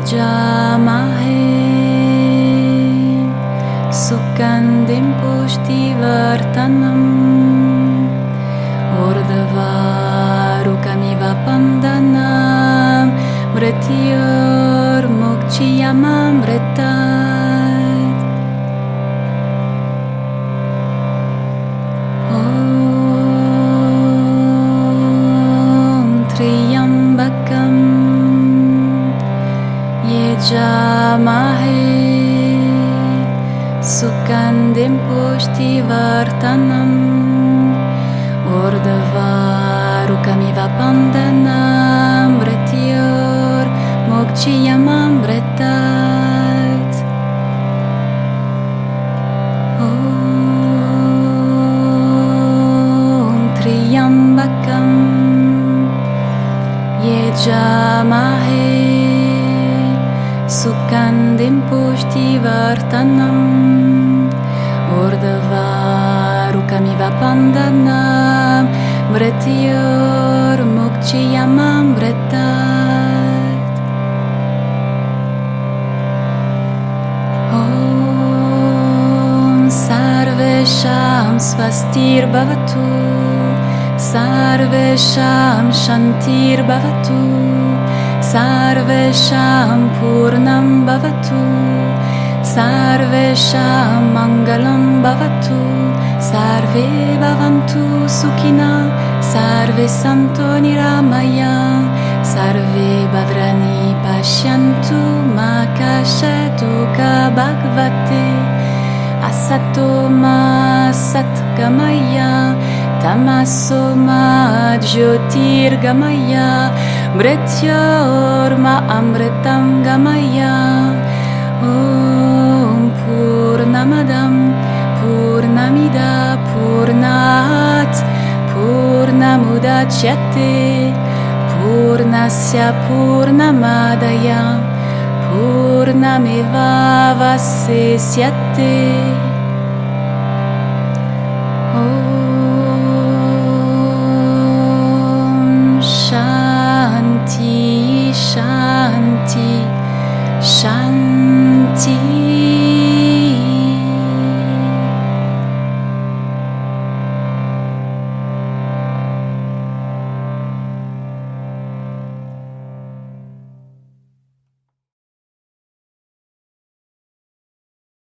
Jamahe Sukkandim Pushtivartanam Ordavarukamiva Pandanam. Mrityur Mukchiyamamritam Jamahe Sukandem Pushti Vartanam Urdhavaru Kamiva Pandanam Retyor Mokchiyamam Retat Om oh, Triyambakam Yejamahe gandem posti vartanam Ordevaru kamiva pandanam Bretiyor mokçiyamam bretat Om sarvesham svastir bhavatu Sarvesham shantir bhavatu सर्वेषां पूर्णं भवतु। सर्वेषां मङ्गलं भवतु। सर्वे भवन्तु सुखिना। सर्वे सन्तु निरामया। सर्वे वद्री पश्यन्तु मा कश्चतु भगवते असतो मा सत् Satgamaya Tamasoma Jyotirgamaya Mrityorma Amritam Gamaya. Om Purnamadam Purnamida Purnat Purnamudachyate Purnasya Purnamadaya Purnameva Vasisyate 自己